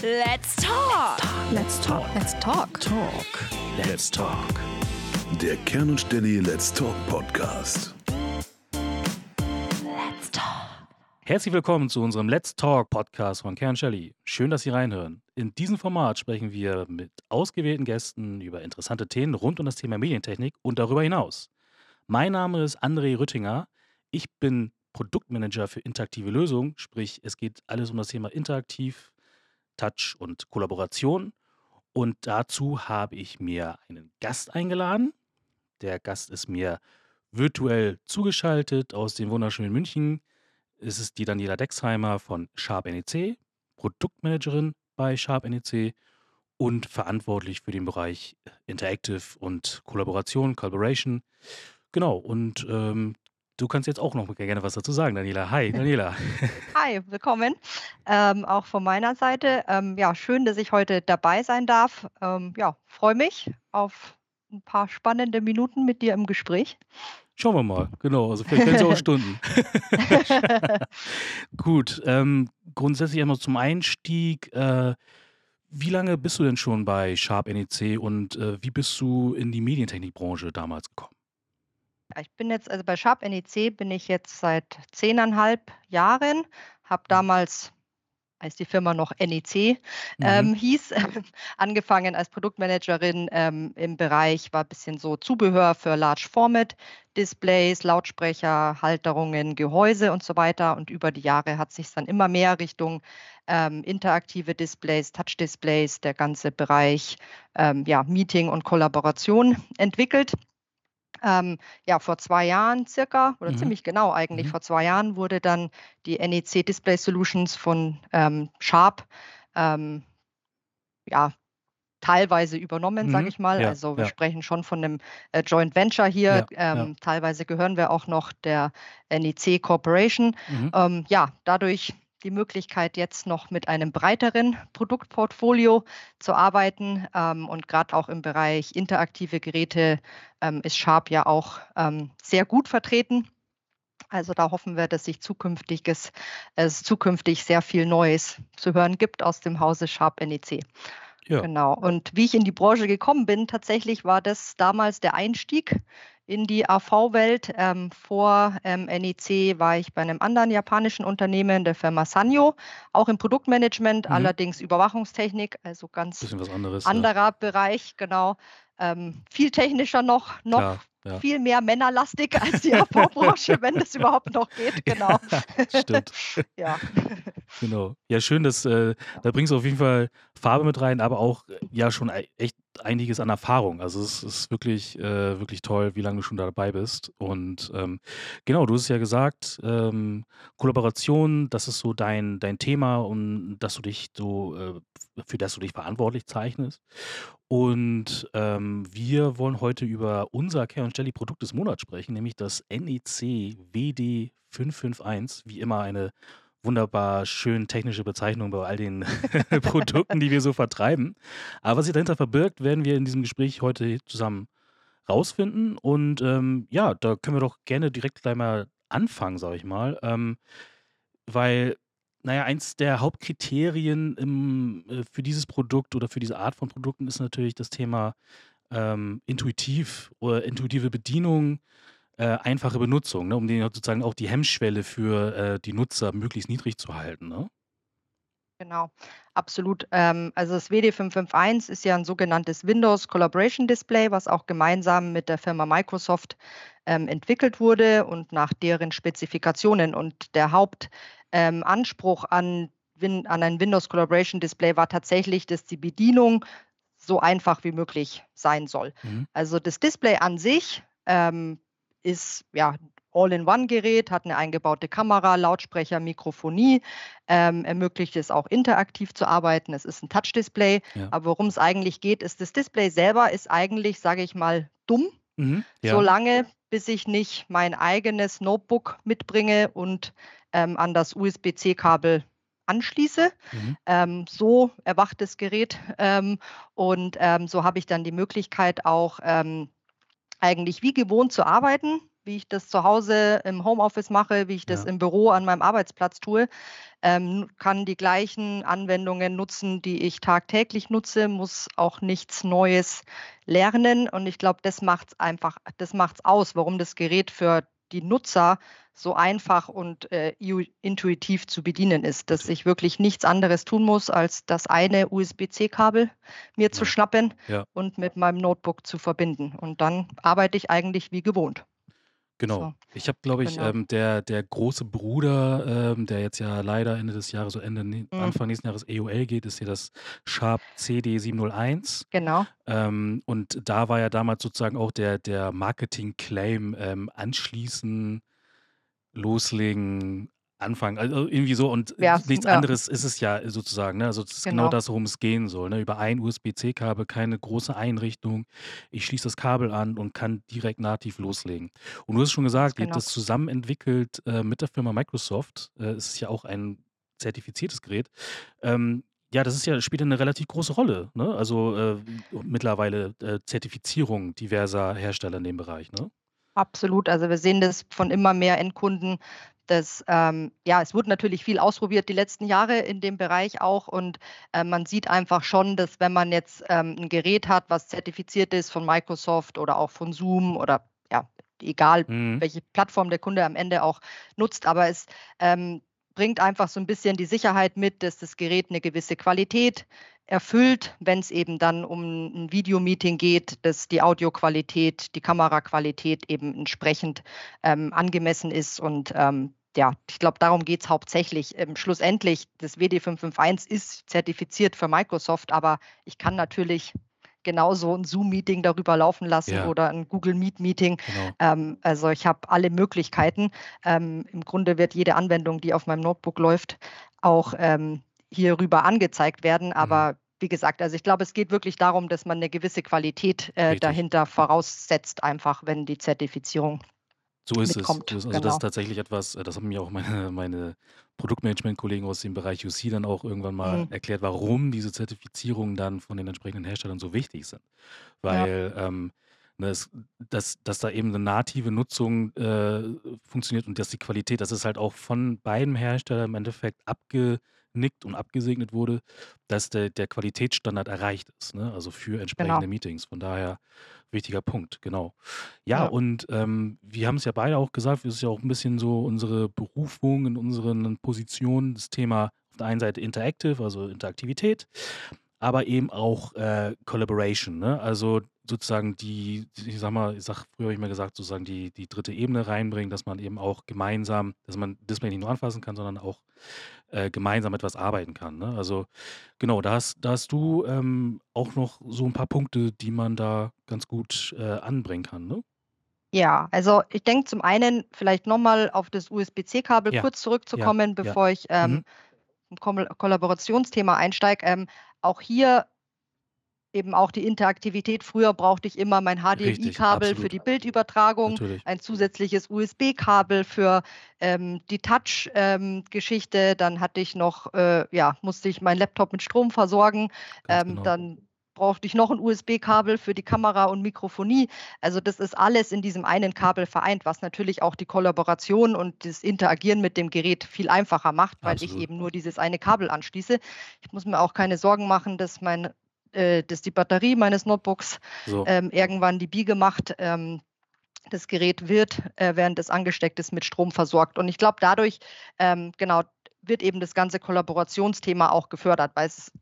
Let's talk. Let's talk. Let's talk. Talk. Let's Talk. Der Kern und Stenny Let's Talk Podcast. Let's talk. Herzlich willkommen zu unserem Let's Talk Podcast von Kern Shelley. Schön, dass Sie reinhören. In diesem Format sprechen wir mit ausgewählten Gästen über interessante Themen rund um das Thema Medientechnik und darüber hinaus. Mein Name ist André Rüttinger. Ich bin Produktmanager für interaktive Lösungen, sprich es geht alles um das Thema Interaktiv, Touch und Kollaboration. Und dazu habe ich mir einen Gast eingeladen. Der Gast ist mir virtuell zugeschaltet aus dem wunderschönen München. Es ist die Daniela Dexheimer von Sharp NEC, Produktmanagerin bei Sharp NEC und verantwortlich für den Bereich Interactive und Kollaboration, Collaboration. Genau, und ähm, du kannst jetzt auch noch gerne was dazu sagen, Daniela. Hi, Daniela. Hi, willkommen. Ähm, auch von meiner Seite. Ähm, ja, schön, dass ich heute dabei sein darf. Ähm, ja, freue mich auf ein paar spannende Minuten mit dir im Gespräch. Schauen wir mal, genau. Also vielleicht werden es auch Stunden. Gut, ähm, grundsätzlich einmal zum Einstieg. Äh, wie lange bist du denn schon bei Sharp NEC und äh, wie bist du in die Medientechnikbranche damals gekommen? Ich bin jetzt, also bei Sharp NEC bin ich jetzt seit zehneinhalb Jahren, habe damals, als die Firma noch NEC ähm, Mhm. hieß, angefangen als Produktmanagerin ähm, im Bereich, war ein bisschen so Zubehör für Large Format, Displays, Lautsprecher, Halterungen, Gehäuse und so weiter. Und über die Jahre hat sich dann immer mehr Richtung ähm, interaktive Displays, Touch-Displays, der ganze Bereich ähm, ja, Meeting und Kollaboration entwickelt. Ähm, ja, vor zwei Jahren circa, oder Mhm. ziemlich genau eigentlich, Mhm. vor zwei Jahren wurde dann die NEC Display Solutions von ähm, Sharp ähm, ja, teilweise übernommen, sage Mhm. ich mal. Ja, Also wir ja. sprechen schon von einem äh, Joint Venture hier. Ja, ja. Ähm, teilweise gehören wir auch noch der NEC Corporation. Mhm. Ähm, ja, dadurch die Möglichkeit, jetzt noch mit einem breiteren Produktportfolio zu arbeiten. Ähm, und gerade auch im Bereich interaktive Geräte ähm, ist Sharp ja auch ähm, sehr gut vertreten. Also da hoffen wir, dass sich zukünftiges, es zukünftig sehr viel Neues zu hören gibt aus dem Hause Sharp NEC. Ja. Genau. Und wie ich in die Branche gekommen bin, tatsächlich war das damals der Einstieg in die AV-Welt. Ähm, vor ähm, NEC war ich bei einem anderen japanischen Unternehmen, der Firma Sanyo, auch im Produktmanagement, Mhm. allerdings Überwachungstechnik, also ganz anderes. ja. anderer Bereich, genau. Ähm, viel technischer noch, noch Klar, ja. viel mehr männerlastig als die AV-Branche, wenn das überhaupt noch geht, genau. Stimmt. ja. Genau. Ja, schön, dass äh, da bringst du auf jeden Fall Farbe mit rein, aber auch äh, ja schon e- echt einiges an Erfahrung. Also es ist wirklich, äh, wirklich toll, wie lange du schon dabei bist. Und ähm, genau, du hast ja gesagt, ähm, Kollaboration, das ist so dein, dein Thema und dass du dich so, äh, für das du dich verantwortlich zeichnest. Und ähm, wir wollen heute über unser Care und Jelly Produkt des Monats sprechen, nämlich das NEC WD 551, wie immer eine wunderbar schön technische Bezeichnung bei all den Produkten, die wir so vertreiben. Aber was sich dahinter verbirgt, werden wir in diesem Gespräch heute zusammen rausfinden. Und ähm, ja, da können wir doch gerne direkt gleich mal anfangen, sage ich mal. Ähm, weil, naja, eins der Hauptkriterien im, äh, für dieses Produkt oder für diese Art von Produkten ist natürlich das Thema ähm, intuitiv oder intuitive Bedienung, äh, einfache Benutzung, ne, um den sozusagen auch die Hemmschwelle für äh, die Nutzer möglichst niedrig zu halten. Ne? Genau, absolut. Ähm, also das WD551 ist ja ein sogenanntes Windows Collaboration Display, was auch gemeinsam mit der Firma Microsoft ähm, entwickelt wurde und nach deren Spezifikationen. Und der Hauptanspruch ähm, Anspruch an, Win an ein Windows Collaboration Display war tatsächlich, dass die Bedienung so einfach wie möglich sein soll. Mhm. Also das Display an sich ähm, ist ja All-in-One-Gerät, hat eine eingebaute Kamera, Lautsprecher, Mikrofonie, ähm, ermöglicht es auch interaktiv zu arbeiten. Es ist ein Touch-Display, Ja. aber worum es eigentlich geht, ist, das Display selber ist eigentlich, sage ich mal, dumm, Mhm. Ja. solange bis ich nicht mein eigenes Notebook mitbringe und ähm, an das USB-C-Kabel anschließe. Mhm. Ähm, so erwacht das Gerät ähm, und ähm, so habe ich dann die Möglichkeit auch ähm, eigentlich wie gewohnt zu arbeiten. Wie ich das zu Hause im Homeoffice mache, wie ich das Ja. im Büro an meinem Arbeitsplatz tue, ähm, kann die gleichen Anwendungen nutzen, die ich tagtäglich nutze, muss auch nichts Neues lernen. Und ich glaube, das macht es einfach, das macht es aus, warum das Gerät für die Nutzer so einfach und äh, intuitiv zu bedienen ist, dass ich wirklich nichts anderes tun muss, als das eine USB-C-Kabel mir zu Ja. schnappen Ja. und mit meinem Notebook zu verbinden. Und dann arbeite ich eigentlich wie gewohnt. Genau. So, Ich habe, glaube ich, genau. ähm, der, der große Bruder, ähm, der jetzt ja leider Ende des Jahres, so Ende, Mhm. Anfang nächsten Jahres EOL geht, ist ja das Sharp CD701. Genau. Ähm, und da war ja damals sozusagen auch der, der Marketing-Claim ähm, anschließen, loslegen, anfangen. Also irgendwie so und Ja, nichts ja. anderes ist es ja sozusagen. Ne? Also das ist genau Genau. das, worum es gehen soll. Ne? Über ein USB-C-Kabel, keine große Einrichtung. Ich schließe das Kabel an und kann direkt nativ loslegen. Und du hast schon gesagt, ihr habt genau. das zusammen entwickelt äh, mit der Firma Microsoft. Äh, es ist ja auch ein zertifiziertes Gerät. Ähm, ja, das ist ja, spielt eine relativ große Rolle. Ne? Also äh, mittlerweile äh, Zertifizierung diverser Hersteller in dem Bereich. Ne? Absolut. Also wir sehen das von immer mehr Endkunden. Dass ähm, ja, es wurde natürlich viel ausprobiert die letzten Jahre in dem Bereich auch und äh, man sieht einfach schon, dass wenn man jetzt ähm, ein Gerät hat, was zertifiziert ist von Microsoft oder auch von Zoom oder ja, egal Mhm. welche Plattform der Kunde am Ende auch nutzt, aber es ähm, bringt einfach so ein bisschen die Sicherheit mit, dass das Gerät eine gewisse Qualität erfüllt, wenn es eben dann um ein Videomeeting geht, dass die Audioqualität, die Kameraqualität eben entsprechend ähm, angemessen ist und ähm, ja, ich glaube, darum geht es hauptsächlich. Ähm, schlussendlich, das WD551 ist zertifiziert für Microsoft, aber ich kann natürlich genauso ein Zoom-Meeting darüber laufen lassen Ja. oder ein Google Meet-Meeting. Genau. Ähm, also ich habe alle Möglichkeiten. Ähm, Im Grunde wird jede Anwendung, die auf meinem Notebook läuft, auch ähm, hierüber angezeigt werden. Aber wie gesagt, also ich glaube, es geht wirklich darum, dass man eine gewisse Qualität äh, dahinter voraussetzt, einfach wenn die Zertifizierung. So ist mitkommt, es. So ist, also das genau. ist tatsächlich etwas, äh, das haben mir auch meine, meine Produktmanagement-Kollegen aus dem Bereich UC dann auch irgendwann mal Mhm. erklärt, warum diese Zertifizierungen dann von den entsprechenden Herstellern so wichtig sind. Weil ähm, ne, es, dass, dass da eben eine native Nutzung äh, funktioniert und dass die Qualität, dass es halt auch von beiden Herstellern im Endeffekt abgenickt und abgesegnet wurde, dass der, der Qualitätsstandard erreicht ist, ne? also für entsprechende Genau. Meetings. Von daher wichtiger Punkt, genau. Ja, Ja. und ähm, wir haben es ja beide auch gesagt, es ist ja auch ein bisschen so unsere Berufung in unseren Positionen, das Thema auf der einen Seite Interactive, also Interaktivität, aber eben auch äh, Collaboration, ne? Also sozusagen die, ich sag mal, ich sag, früher habe ich mal gesagt, sozusagen die, die dritte Ebene reinbringen, dass man eben auch gemeinsam, dass man Display nicht nur anfassen kann, sondern auch äh, gemeinsam etwas arbeiten kann. Ne? Also genau, da hast, da hast du ähm, auch noch so ein paar Punkte, die man da ganz gut äh, anbringen kann. Ne? Ja, also ich denke zum einen vielleicht nochmal auf das USB-C-Kabel Ja, kurz zurückzukommen, ja. bevor ich ähm, Mhm. im Kollaborationsthema einsteige. Ähm, auch hier eben auch die Interaktivität. Früher brauchte ich immer mein HDMI-Kabel für die Bildübertragung, Natürlich. ein zusätzliches USB-Kabel für ähm, die Touch-Geschichte. Dann hatte ich noch, äh, ja, musste ich meinen Laptop mit Strom versorgen. Ähm, genau. Dann brauchte ich noch ein USB-Kabel für die Kamera und Mikrofonie. Also das ist alles in diesem einen Kabel vereint, was natürlich auch die Kollaboration und das Interagieren mit dem Gerät viel einfacher macht, weil ich Absolut. eben nur dieses eine Kabel anschließe. Ich muss mir auch keine Sorgen machen, dass mein äh, dass die Batterie meines Notebooks So, ähm, irgendwann die Biege macht. Ähm, das Gerät wird, äh, während es angesteckt ist, mit Strom versorgt. Und ich glaube, dadurch ähm, genau wird eben das ganze Kollaborationsthema auch gefördert, weil es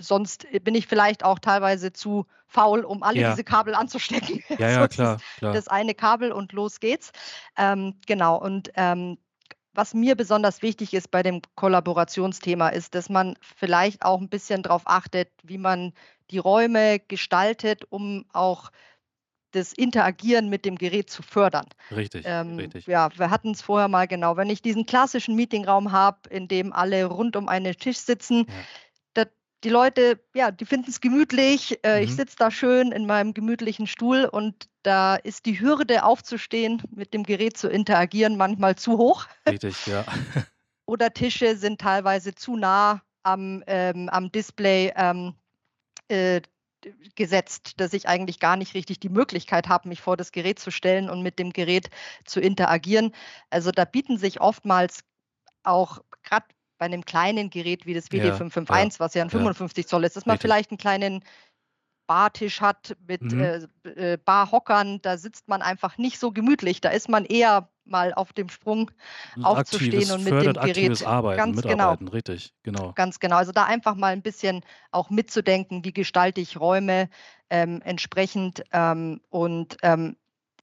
sonst bin ich vielleicht auch teilweise zu faul, um alle Ja. diese Kabel anzustecken. ja, ja, klar, klar. das eine Kabel und los geht's. Ähm, genau, und ähm, was mir besonders wichtig ist bei dem Kollaborationsthema, ist, dass man vielleicht auch ein bisschen darauf achtet, wie man die Räume gestaltet, um auch das Interagieren mit dem Gerät zu fördern. Richtig, Ähm, richtig. ja, wir hatten es vorher mal genau. Wenn ich diesen klassischen Meetingraum habe, in dem alle rund um einen Tisch sitzen, Ja. Die Leute, ja, die finden es gemütlich. Äh, Ich Mhm. sitze da schön in meinem gemütlichen Stuhl und da ist die Hürde aufzustehen, mit dem Gerät zu interagieren, manchmal zu hoch. Richtig, ja. Oder Tische sind teilweise zu nah am, ähm, am Display. Ähm, äh, gesetzt, dass ich eigentlich gar nicht richtig die Möglichkeit habe, mich vor das Gerät zu stellen und mit dem Gerät zu interagieren. Also da bieten sich oftmals auch gerade bei einem kleinen Gerät wie das WD551, ja, was ja ein 55 Zoll ist, dass man Richtig. vielleicht einen kleinen Bartisch hat mit mhm. äh, äh, Barhockern, da sitzt man einfach nicht so gemütlich. Da ist man eher mal auf dem Sprung aufzustehen und mit dem Gerät Arbeiten, ganz genau, richtig, genau. Ganz genau. Also da einfach mal ein bisschen auch mitzudenken, wie gestalte ich Räume ähm, entsprechend ähm, und ähm,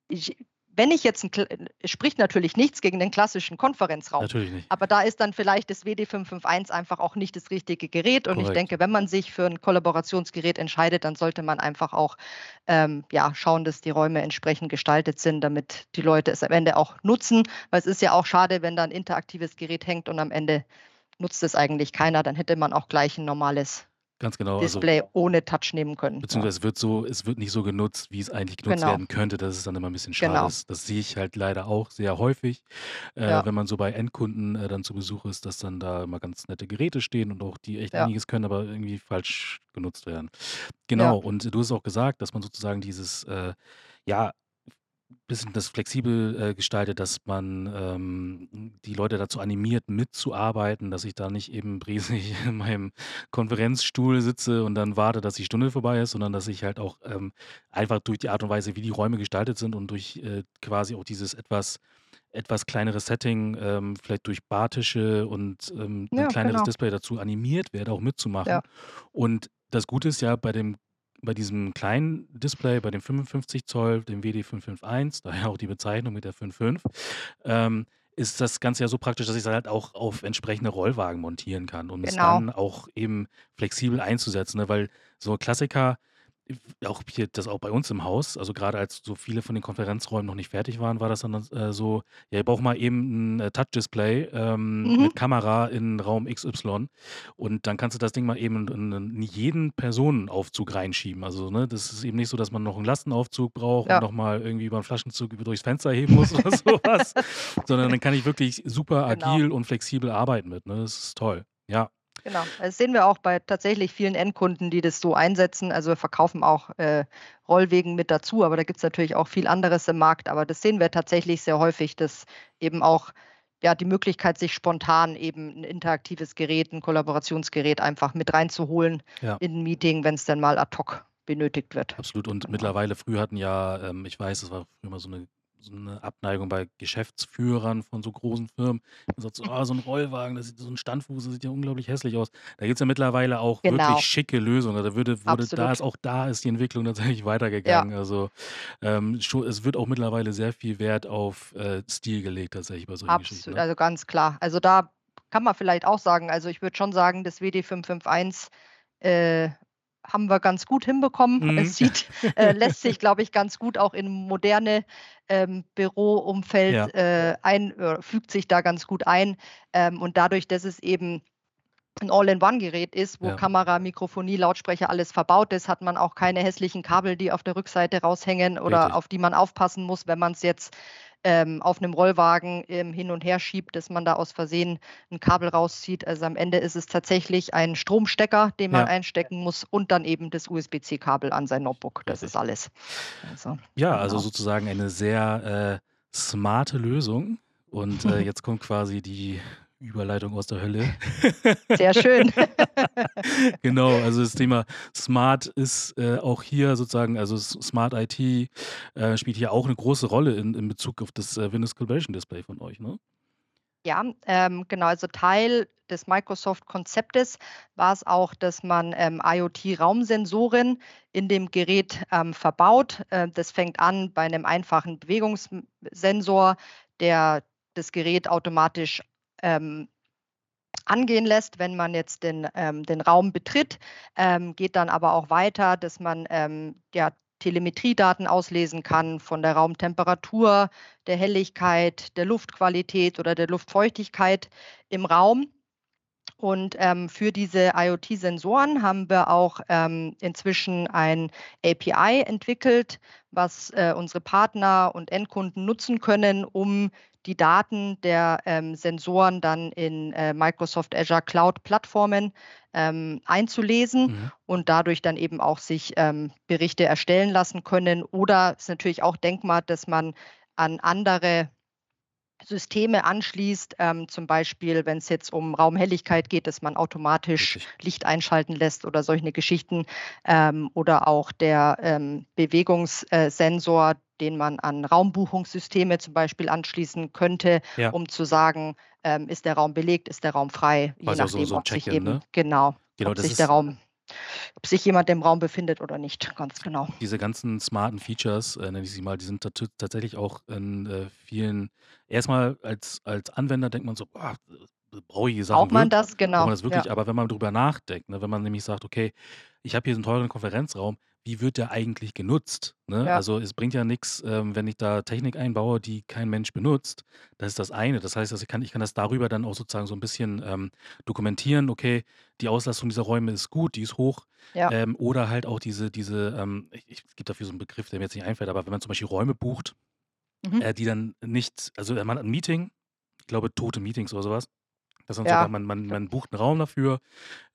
ich, wenn ich jetzt, ein, es spricht natürlich nichts gegen den klassischen Konferenzraum. Natürlich nicht. Aber da ist dann vielleicht das WD551 einfach auch nicht das richtige Gerät. Und Korrekt. ich denke, wenn man sich für ein Kollaborationsgerät entscheidet, dann sollte man einfach auch ähm, ja, schauen, dass die Räume entsprechend gestaltet sind, damit die Leute es am Ende auch nutzen. Weil es ist ja auch schade, wenn da ein interaktives Gerät hängt und am Ende nutzt es eigentlich keiner. Dann hätte man auch gleich ein normales Ganz genau. Also Display also, ohne Touch nehmen können. Beziehungsweise es wird so, es wird nicht so genutzt, wie es eigentlich genutzt genau. werden könnte. Das ist dann immer ein bisschen schade. Genau. Das, das, sehe ich halt leider auch sehr häufig, äh, ja. wenn man so bei Endkunden äh, dann zu Besuch ist, dass dann da immer ganz nette Geräte stehen und auch die echt ja. einiges können, aber irgendwie falsch genutzt werden. Genau. Ja. Und du hast auch gesagt, dass man sozusagen dieses äh, ja, bisschen das flexibel äh, gestaltet, dass man ähm, die Leute dazu animiert, mitzuarbeiten, dass ich da nicht eben bresig in meinem Konferenzstuhl sitze und dann warte, dass die Stunde vorbei ist, sondern dass ich halt auch ähm, einfach durch die Art und Weise, wie die Räume gestaltet sind und durch äh, quasi auch dieses etwas etwas kleinere Setting, ähm, vielleicht durch Bartische und ähm, ein kleineres genau. Display dazu animiert werde, auch mitzumachen. Ja. Und das Gute ist ja bei dem bei diesem kleinen Display, bei dem 55 Zoll, dem WD551, daher auch die Bezeichnung mit der 5.5, ähm, ist das Ganze ja so praktisch, dass ich es halt auch auf entsprechende Rollwagen montieren kann, um es dann auch eben flexibel einzusetzen. Ne? Weil so Klassiker, auch hier, das auch bei uns im Haus, also gerade als so viele von den Konferenzräumen noch nicht fertig waren, war das dann äh, so, ja, ich brauche mal eben ein äh, Touch-Display ähm, Mhm. mit Kamera in Raum XY und dann kannst du das Ding mal eben in, in jeden Personenaufzug reinschieben. Also, ne, das ist eben nicht so, dass man noch einen Lastenaufzug braucht und nochmal irgendwie über einen Flaschenzug durchs Fenster heben muss oder sowas, sondern dann kann ich wirklich super Genau. agil und flexibel arbeiten mit, ne? Das ist toll. Ja. Genau, das sehen wir auch bei tatsächlich vielen Endkunden, die das so einsetzen. Also wir verkaufen auch äh, Rollwegen mit dazu, aber da gibt es natürlich auch viel anderes im Markt. Aber das sehen wir tatsächlich sehr häufig, dass eben auch ja, die Möglichkeit, sich spontan eben ein interaktives Gerät, ein Kollaborationsgerät einfach mit reinzuholen ja. in ein Meeting, wenn es dann mal ad hoc benötigt wird. Absolut. Und genau. mittlerweile, früher hatten ja, ähm, ich weiß, es war früher mal so eine so eine Abneigung bei Geschäftsführern von so großen Firmen. Man sagt so, ah, so ein Rollwagen, das sieht, so ein Standfuß, das sieht ja unglaublich hässlich aus. Da gibt es ja mittlerweile auch Genau. wirklich schicke Lösungen. Da würde, würde, da ist auch da ist die Entwicklung tatsächlich Ja, weitergegangen. Also ähm, es wird auch mittlerweile sehr viel Wert auf äh, Stil gelegt, tatsächlich bei solchen Geschichten. absolut. Ne? Also ganz klar. Also da kann man vielleicht auch sagen, also ich würde schon sagen, das WD551 äh, haben wir ganz gut hinbekommen. Mhm. Es sieht, äh, lässt sich, glaube ich, ganz gut auch in moderne ähm, Büroumfeld ja. äh, ein, äh, fügt sich da ganz gut ein. Ähm, und dadurch, dass es eben ein All-in-One-Gerät ist, wo ja. Kamera, Mikrofonie, Lautsprecher alles verbaut ist, hat man auch keine hässlichen Kabel, die auf der Rückseite raushängen oder Richtig. auf die man aufpassen muss, wenn man es jetzt ähm, auf einem Rollwagen ähm, hin und her schiebt, dass man da aus Versehen ein Kabel rauszieht. Also am Ende ist es tatsächlich ein Stromstecker, den man ja. einstecken muss und dann eben das USB-C-Kabel an sein Notebook. Das ist alles. Also, ja, genau. also sozusagen eine sehr äh, smarte Lösung. Und äh, jetzt kommt quasi die Überleitung aus der Hölle. Sehr schön. genau, also das Thema Smart ist äh, auch hier sozusagen, also Smart IT äh, spielt hier auch eine große Rolle in, in Bezug auf das äh, Windows Collaboration Display von euch, ne? Ja, ähm, genau. Also Teil des Microsoft-Konzeptes war es auch, dass man ähm, IoT-Raumsensoren in dem Gerät ähm, verbaut. Äh, das fängt an bei einem einfachen Bewegungssensor, der das Gerät automatisch ähm, angehen lässt, wenn man jetzt den, ähm, den Raum betritt, ähm, geht dann aber auch weiter, dass man ähm, ja, Telemetriedaten auslesen kann von der Raumtemperatur, der Helligkeit, der Luftqualität oder der Luftfeuchtigkeit im Raum. Und ähm, für diese IoT-Sensoren haben wir auch ähm, inzwischen ein API entwickelt, was äh, unsere Partner und Endkunden nutzen können, um die Daten der ähm, Sensoren dann in äh, Microsoft Azure Cloud Plattformen ähm, einzulesen Mhm. und dadurch dann eben auch sich ähm, Berichte erstellen lassen können. Oder es ist natürlich auch denkbar, dass man an andere Systeme anschließt, ähm, zum Beispiel, wenn es jetzt um Raumhelligkeit geht, dass man automatisch Richtig. Licht einschalten lässt oder solche Geschichten ähm, oder auch der ähm, Bewegungssensor, den man an Raumbuchungssysteme zum Beispiel anschließen könnte, Ja. um zu sagen, ähm, ist der Raum belegt, ist der Raum frei, je so- nachdem, so ein ob sich eben ne? genau, Genau, ob sich ist der Raum, ob sich jemand im Raum befindet oder nicht, ganz genau. diese ganzen smarten Features, äh, nenne ich sie mal, die sind tat- tatsächlich auch in äh, vielen, erstmal als, als Anwender denkt man so, boah, äh, brauche ich die Sachen Braucht man das? Braucht man Genau. das wirklich? Ja, Aber wenn man drüber nachdenkt, ne, wenn man nämlich sagt, okay, ich habe hier so einen teuren Konferenzraum, wie wird der eigentlich genutzt? Ne? ja, Also es bringt ja nichts, ähm, wenn ich da Technik einbaue, die kein Mensch benutzt. Das ist das eine. Das heißt, also ich, kann, ich kann das darüber dann auch sozusagen so ein bisschen ähm, dokumentieren, okay, die Auslastung dieser Räume ist gut, die ist hoch. ja, Ähm, oder halt auch diese, diese ähm, ich, ich, es gibt dafür so einen Begriff, der mir jetzt nicht einfällt, aber wenn man zum Beispiel Räume bucht, mhm. äh, die dann nicht, also man hat ein Meeting, ich glaube tote Meetings oder sowas, dass man sagt, ja, man, man, man bucht einen Raum dafür,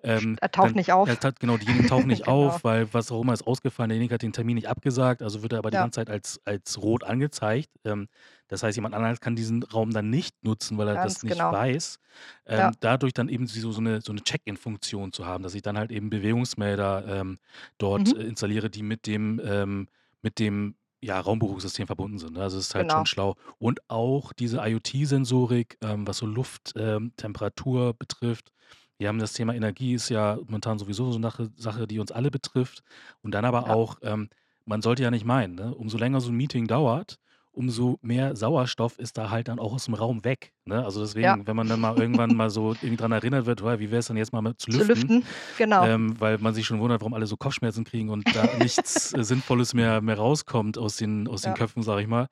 ähm, er taucht dann, nicht er auf. tat, genau, diejenigen tauchen nicht Genau. auf, weil was auch immer ist ausgefallen, derjenige hat den Termin nicht abgesagt, also wird er aber die Ja, ganze Zeit als, als rot angezeigt. Ähm, das heißt, jemand anderes kann diesen Raum dann nicht nutzen, weil er das ganz nicht genau. weiß. Ähm, Ja, dadurch dann eben so, so eine, so eine Check-in-Funktion zu haben, dass ich dann halt eben Bewegungsmelder ähm, dort mhm. installiere, die mit dem, ähm, mit dem ja, Raumbuchungssystem verbunden sind. Ne? Also es ist halt schon Genau. schlau. Und auch diese IoT-Sensorik, ähm, was so Luft, ähm, Temperatur betrifft. Wir haben das Thema Energie, ist ja momentan sowieso so eine Sache, Sache die uns alle betrifft. Und dann aber Ja, auch, ähm, man sollte ja nicht meinen, ne? umso länger so ein Meeting dauert, umso mehr Sauerstoff ist da halt dann auch aus dem Raum weg. Ne? Also ja, deswegen, wenn man dann mal irgendwann mal so irgendwie dran erinnert wird, "Wow, wie wäre es dann jetzt mal mit zu zu lüften, lüften. Genau. ähm, weil man sich schon wundert, warum alle so Kopfschmerzen kriegen und da nichts äh, Sinnvolles mehr, mehr rauskommt aus den, aus den Ja, Köpfen, sage ich mal,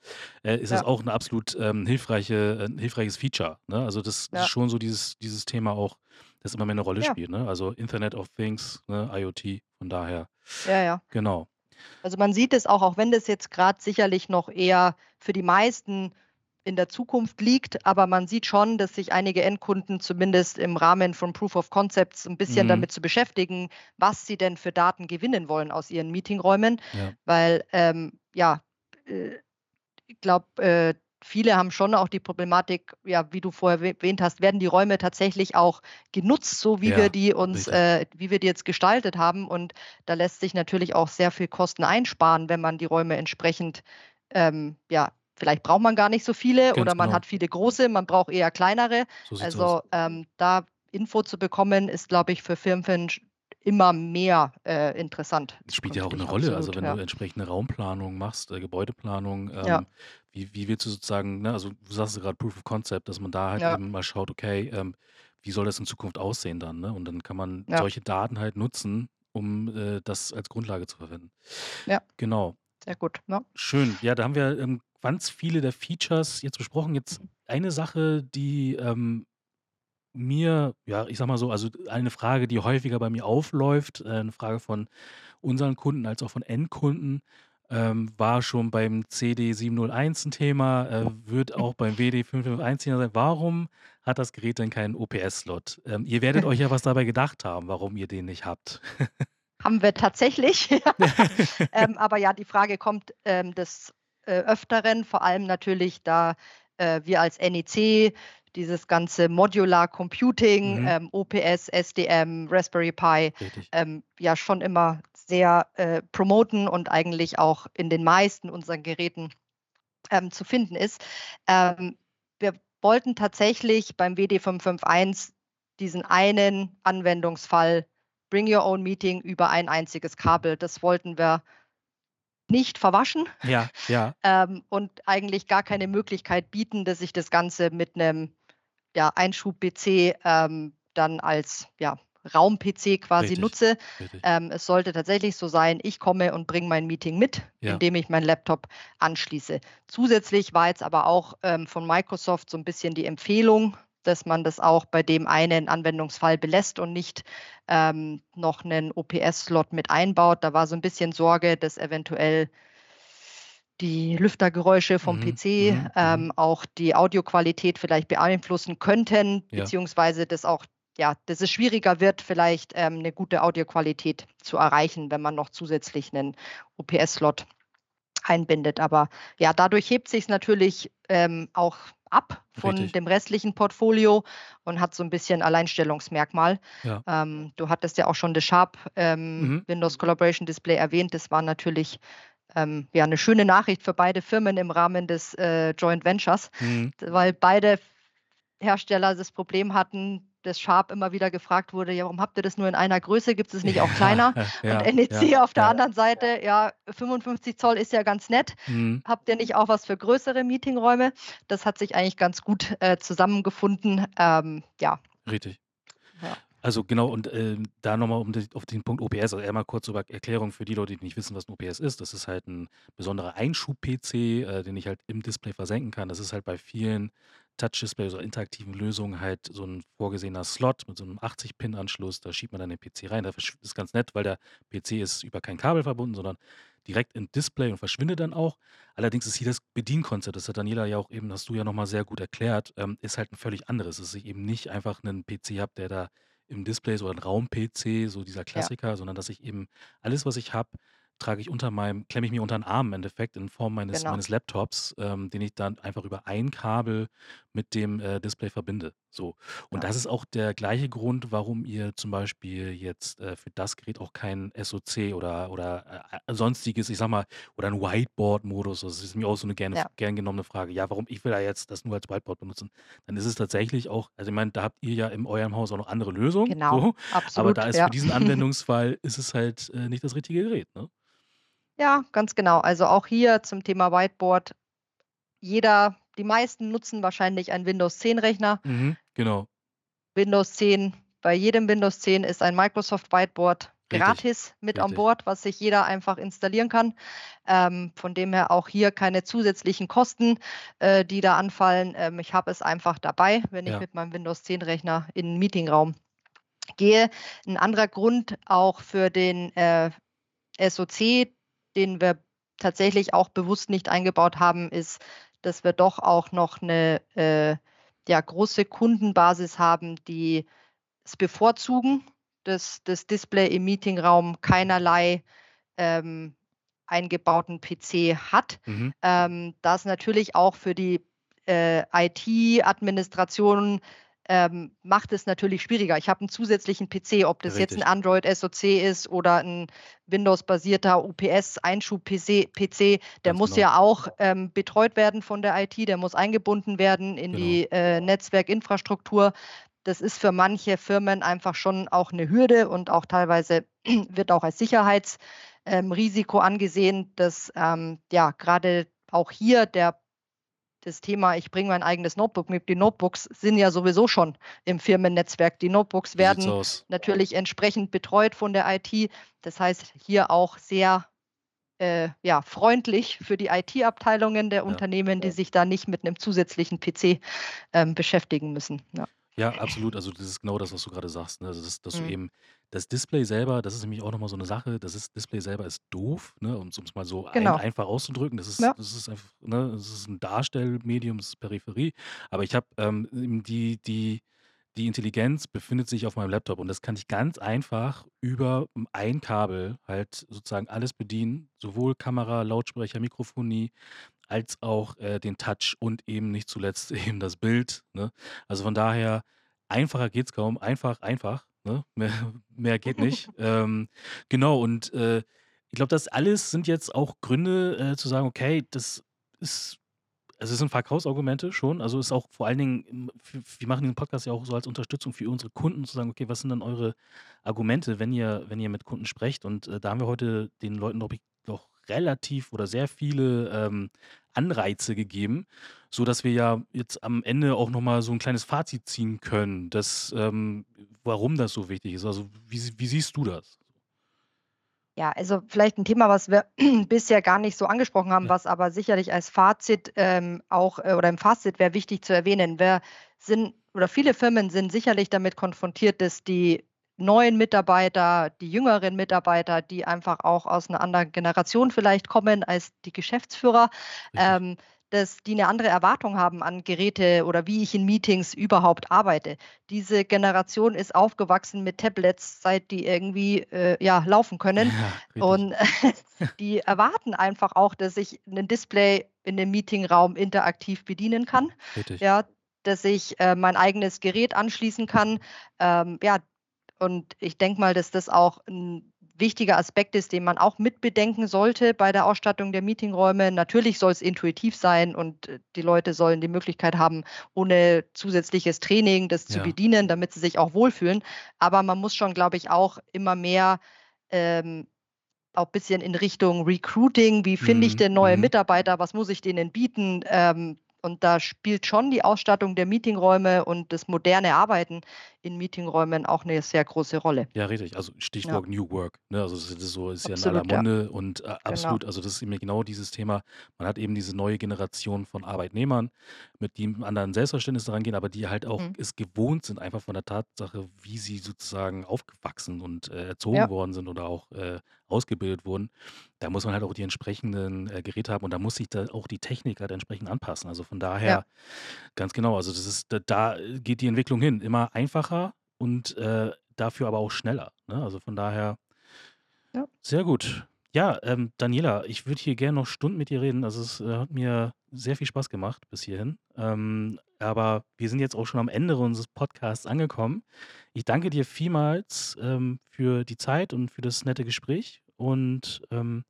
äh, ist das ja, auch ein absolut ähm, hilfreiche, ein hilfreiches Feature. Ne? Also das, das ist ja, schon so dieses, dieses Thema auch, das immer mehr eine Rolle ja, spielt. Ne? Also Internet of Things, ne? IoT, von daher, ja, ja. genau. Also man sieht es auch, auch wenn das jetzt gerade sicherlich noch eher für die meisten in der Zukunft liegt, aber man sieht schon, dass sich einige Endkunden zumindest im Rahmen von Proof of Concepts ein bisschen Mhm. damit zu beschäftigen, was sie denn für Daten gewinnen wollen aus ihren Meetingräumen, Ja. weil ähm, ja, äh, ich glaube, äh, viele haben schon auch die Problematik, ja, wie du vorher erwäh- erwähnt hast, werden die Räume tatsächlich auch genutzt, so wie wir Ja, die uns, äh, wie wir die jetzt gestaltet haben. Und da lässt sich natürlich auch sehr viel Kosten einsparen, wenn man die Räume entsprechend, ähm, ja, vielleicht braucht man gar nicht so viele Ganz oder man genau. hat viele große, man braucht eher kleinere. So. Also ähm, da Info zu bekommen, ist, glaube ich, für Firmen immer mehr äh, interessant. Das spielt ja auch eine Rolle. Also absolut, wenn ja. du entsprechende Raumplanung machst, äh, Gebäudeplanung, Ja, ähm, wie, wie willst du sozusagen, ne, also du sagst ja gerade Proof of Concept, dass man da halt ja, eben mal schaut, okay, ähm, wie soll das in Zukunft aussehen dann, ne? Und dann kann man ja, solche Daten halt nutzen, um äh, das als Grundlage zu verwenden. ja, Genau. sehr gut. Ja. Schön. Ja, da haben wir ähm, ganz viele der Features jetzt besprochen. Jetzt eine Sache, die ähm, mir, ja, ich sag mal so, also eine Frage, die häufiger bei mir aufläuft, äh, eine Frage von unseren Kunden als auch von Endkunden, ähm, war schon beim CD701 ein Thema, äh, wird auch beim WD551 Thema sein. Warum hat das Gerät denn keinen OPS-Slot? Ähm, ihr werdet euch ja was dabei gedacht haben, warum ihr den nicht habt. Haben wir tatsächlich. ähm, aber ja, die Frage kommt ähm, des äh, Öfteren, vor allem natürlich, da äh, wir als NEC dieses ganze Modular Computing, Mhm. ähm, OPS, SDM, Raspberry Pi, ähm, ja schon immer sehr äh, promoten und eigentlich auch in den meisten unseren Geräten ähm, zu finden ist. Ähm, wir wollten tatsächlich beim WD551 diesen einen Anwendungsfall Bring Your Own Meeting über ein einziges Kabel. Das wollten wir nicht verwaschen Ja, ja, ähm, und eigentlich gar keine Möglichkeit bieten, dass ich das Ganze mit einem ja, Einschub-PC ähm, dann als ja, Raum-PC quasi richtig, nutze. richtig. Ähm, es sollte tatsächlich so sein, ich komme und bringe mein Meeting mit, Ja, indem ich meinen Laptop anschließe. Zusätzlich war jetzt aber auch ähm, von Microsoft so ein bisschen die Empfehlung, dass man das auch bei dem einen Anwendungsfall belässt und nicht ähm, noch einen OPS-Slot mit einbaut. Da war so ein bisschen Sorge, dass eventuell die Lüftergeräusche vom mhm, PC mhm, mhm. ähm, auch die Audioqualität vielleicht beeinflussen könnten, Ja, beziehungsweise das auch ja, dass es schwieriger wird, vielleicht ähm, eine gute Audioqualität zu erreichen, wenn man noch zusätzlich einen OPS-Slot einbindet. Aber ja, dadurch hebt sich es natürlich ähm, auch ab von Richtig. dem restlichen Portfolio und hat so ein bisschen Alleinstellungsmerkmal. Ja. Ähm, du hattest ja auch schon das Sharp ähm, Mhm. Windows Collaboration Display erwähnt. Das war natürlich ähm, ja, eine schöne Nachricht für beide Firmen im Rahmen des äh, Joint Ventures, Mhm. weil beide Hersteller das Problem hatten, dass Sharp immer wieder gefragt wurde, ja, warum habt ihr das nur in einer Größe? Gibt es nicht auch kleiner? Ja, und NEC ja, auf der ja. anderen Seite, ja, 55 Zoll ist ja ganz nett. Mhm. Habt ihr nicht auch was für größere Meetingräume? Das hat sich eigentlich ganz gut äh, zusammengefunden. Ähm, ja, Richtig. Also genau, und ähm, da nochmal um auf den Punkt OPS, also einmal kurz über Erklärung für die Leute, die nicht wissen, was ein OPS ist. Das ist halt ein besonderer Einschub-PC, äh, den ich halt im Display versenken kann. Das ist halt bei vielen Touch-Displays oder interaktiven Lösungen halt so ein vorgesehener Slot mit so einem 80-Pin-Anschluss. Da schiebt man dann den PC rein. Das ist ganz nett, weil der PC ist über kein Kabel verbunden, sondern direkt im Display und verschwindet dann auch. Allerdings ist hier das Bedienkonzept, das hat Daniela ja auch eben, hast du ja nochmal sehr gut erklärt, ähm, ist halt ein völlig anderes. Es ist eben nicht einfach ein PC habe, der da im Display ist oder ein Raum-PC, so dieser Klassiker, sondern dass ich eben alles, was ich habe, trage ich unter meinem, klemme ich mir unter den Arm im Endeffekt in Form meines, Genau. meines Laptops, ähm, den ich dann einfach über ein Kabel mit dem äh, Display verbinde. So. Und Ja. das ist auch der gleiche Grund, warum ihr zum Beispiel jetzt äh, für das Gerät auch kein SOC oder, oder äh, sonstiges, ich sag mal, oder ein Whiteboard-Modus, das ist mir auch so eine gerne, Ja. gern genommene Frage. Ja, warum ich will da jetzt das nur als Whiteboard benutzen? Dann ist es tatsächlich auch, also ich meine, da habt ihr ja in eurem Haus auch noch andere Lösungen. Genau, So. Aber absolut. da ist ja. für diesen Anwendungsfall ist es halt äh, nicht das richtige Gerät. Ne? Ja, ganz genau. Also auch hier zum Thema Whiteboard. Jeder, die meisten nutzen wahrscheinlich einen Windows 10 Rechner. Mhm, genau. Windows 10, bei jedem Windows 10 ist ein Microsoft Whiteboard Richtig, gratis mit an richtig. Bord, was sich jeder einfach installieren kann. Ähm, von dem her auch hier keine zusätzlichen Kosten, äh, die da anfallen. Ähm, ich habe es einfach dabei, wenn ich Ja. mit meinem Windows 10 Rechner in den Meetingraum gehe. Ein anderer Grund auch für den äh, SOC, den wir tatsächlich auch bewusst nicht eingebaut haben, ist, dass wir doch auch noch eine äh, ja, große Kundenbasis haben, die es bevorzugen, dass das Display im Meetingraum keinerlei ähm, eingebauten PC hat. Mhm. Ähm, das natürlich auch für die äh, IT-Administration ähm, macht es natürlich schwieriger. Ich habe einen zusätzlichen PC, ob das jetzt ein Richtig. Android SoC ist oder ein Windows-basierter UPS-Einschub-PC, PC, der Ganz muss genau. ja auch ähm, betreut werden von der IT, der muss eingebunden werden in Genau. die äh, Netzwerkinfrastruktur. Das ist für manche Firmen einfach schon auch eine Hürde und auch teilweise wird auch als Sicherheitsrisiko angesehen, dass ähm, ja gerade auch hier der das Thema, ich bringe mein eigenes Notebook mit. Die Notebooks sind ja sowieso schon im Firmennetzwerk. Die Notebooks werden natürlich entsprechend betreut von der IT. Das heißt, hier auch sehr äh, ja, freundlich für die IT-Abteilungen der Ja. Unternehmen, die sich da nicht mit einem zusätzlichen PC ähm, beschäftigen müssen. Ja. Ja, absolut. Also das ist genau das, was du gerade sagst. Ne? Also das, dass Mhm. du eben das Display selber, das ist nämlich auch nochmal so eine Sache, das ist, Display selber ist doof, ne? um es mal so ein, Genau. einfach auszudrücken. Das ist, Ja. das ist einfach, ne? das ist ein Darstellmedium, das ist Peripherie. Aber ich habe ähm, eben die, die, die Intelligenz befindet sich auf meinem Laptop und das kann ich ganz einfach über ein Kabel halt sozusagen alles bedienen, sowohl Kamera, Lautsprecher, Mikrofonie, als auch äh, den Touch und eben nicht zuletzt eben das Bild. Ne? Also von daher, einfacher geht's kaum. Einfach, einfach. Ne? Mehr, mehr geht nicht. ähm, genau, und äh, ich glaube, das alles sind jetzt auch Gründe äh, zu sagen, okay, das ist, also es sind Verkaufsargumente schon. Also ist auch vor allen Dingen, wir machen den Podcast ja auch so als Unterstützung für unsere Kunden, zu sagen, okay, was sind dann eure Argumente, wenn ihr, wenn ihr mit Kunden sprecht? Und äh, da haben wir heute den Leuten, glaube ich, relativ oder sehr viele ähm, Anreize gegeben, so dass wir ja jetzt am Ende auch nochmal so ein kleines Fazit ziehen können, dass, ähm, warum das so wichtig ist. Also wie, wie siehst du das? Ja, also vielleicht ein Thema, was wir bisher gar nicht so angesprochen haben, Ja. was aber sicherlich als Fazit ähm, auch äh, oder im Fazit wäre wichtig zu erwähnen. Wir sind oder viele Firmen sind sicherlich damit konfrontiert, dass die neuen Mitarbeiter, die jüngeren Mitarbeiter, die einfach auch aus einer anderen Generation vielleicht kommen als die Geschäftsführer, ähm, dass die eine andere Erwartung haben an Geräte oder wie ich in Meetings überhaupt arbeite. Diese Generation ist aufgewachsen mit Tablets, seit die irgendwie äh, ja, laufen können. Ja. Und die erwarten einfach auch, dass ich ein Display in dem Meetingraum interaktiv bedienen kann. Richtig. Ja, dass ich äh, mein eigenes Gerät anschließen kann. Ähm, ja, und ich denke mal, dass das auch ein wichtiger Aspekt ist, den man auch mitbedenken sollte bei der Ausstattung der Meetingräume. Natürlich soll es intuitiv sein und äh, die Leute sollen die Möglichkeit haben, ohne zusätzliches Training das zu Ja. bedienen, damit sie sich auch wohlfühlen. Aber man muss schon, glaube ich, auch immer mehr ähm, auch ein bisschen in Richtung Recruiting. Wie finde ich Mhm, denn neue mhm. Mitarbeiter? Was muss ich denen bieten? Ähm, und da spielt schon die Ausstattung der Meetingräume und das moderne Arbeiten in Meetingräumen auch eine sehr große Rolle. Ja, richtig. Also Stichwort New Work. Ne? Also es ist so, ist ja in aller Absolut, ja. Munde und äh, Genau. absolut. Also das ist eben genau dieses Thema. Man hat eben diese neue Generation von Arbeitnehmern, mit die einem anderen Selbstverständnis daran gehen, aber die halt auch Mhm. es gewohnt sind, einfach von der Tatsache, wie sie sozusagen aufgewachsen und äh, erzogen Ja. worden sind oder auch äh, ausgebildet wurden. Da muss man halt auch die entsprechenden äh, Geräte haben und da muss sich da auch die Technik halt entsprechend anpassen. Also von daher Ja. Ganz genau. Also das ist, da, da geht die Entwicklung hin. Immer einfacher und äh, dafür aber auch schneller. Ne? Also von daher Ja. sehr gut. Ja, ähm, Daniela, ich würde hier gerne noch Stunden mit dir reden. Also es äh, hat mir sehr viel Spaß gemacht bis hierhin. Ähm, aber wir sind jetzt auch schon am Ende unseres Podcasts angekommen. Ich danke dir vielmals ähm, für die Zeit und für das nette Gespräch und ähm,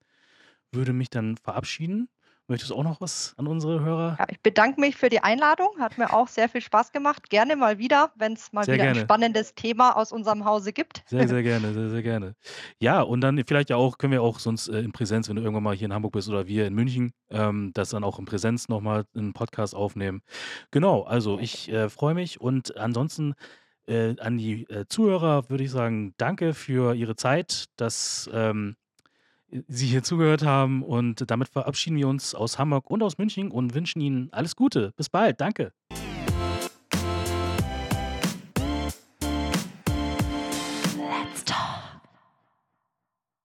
würde mich dann verabschieden. Möchtest du auch noch was an unsere Hörer? Ja, ich bedanke mich für die Einladung. Hat mir auch sehr viel Spaß gemacht. Gerne mal wieder, wenn es mal Sehr wieder gerne. ein spannendes Thema aus unserem Hause gibt. Sehr, sehr gerne, sehr, sehr gerne. Ja, und dann vielleicht ja auch, können wir auch sonst äh, in Präsenz, wenn du irgendwann mal hier in Hamburg bist oder wir in München, ähm, das dann auch in Präsenz nochmal einen Podcast aufnehmen. Genau, also ich äh, freue mich und ansonsten äh, an die äh, Zuhörer würde ich sagen, danke für Ihre Zeit, dass ähm, Sie hier zugehört haben und damit verabschieden wir uns aus Hamburg und aus München und wünschen Ihnen alles Gute. Bis bald, danke.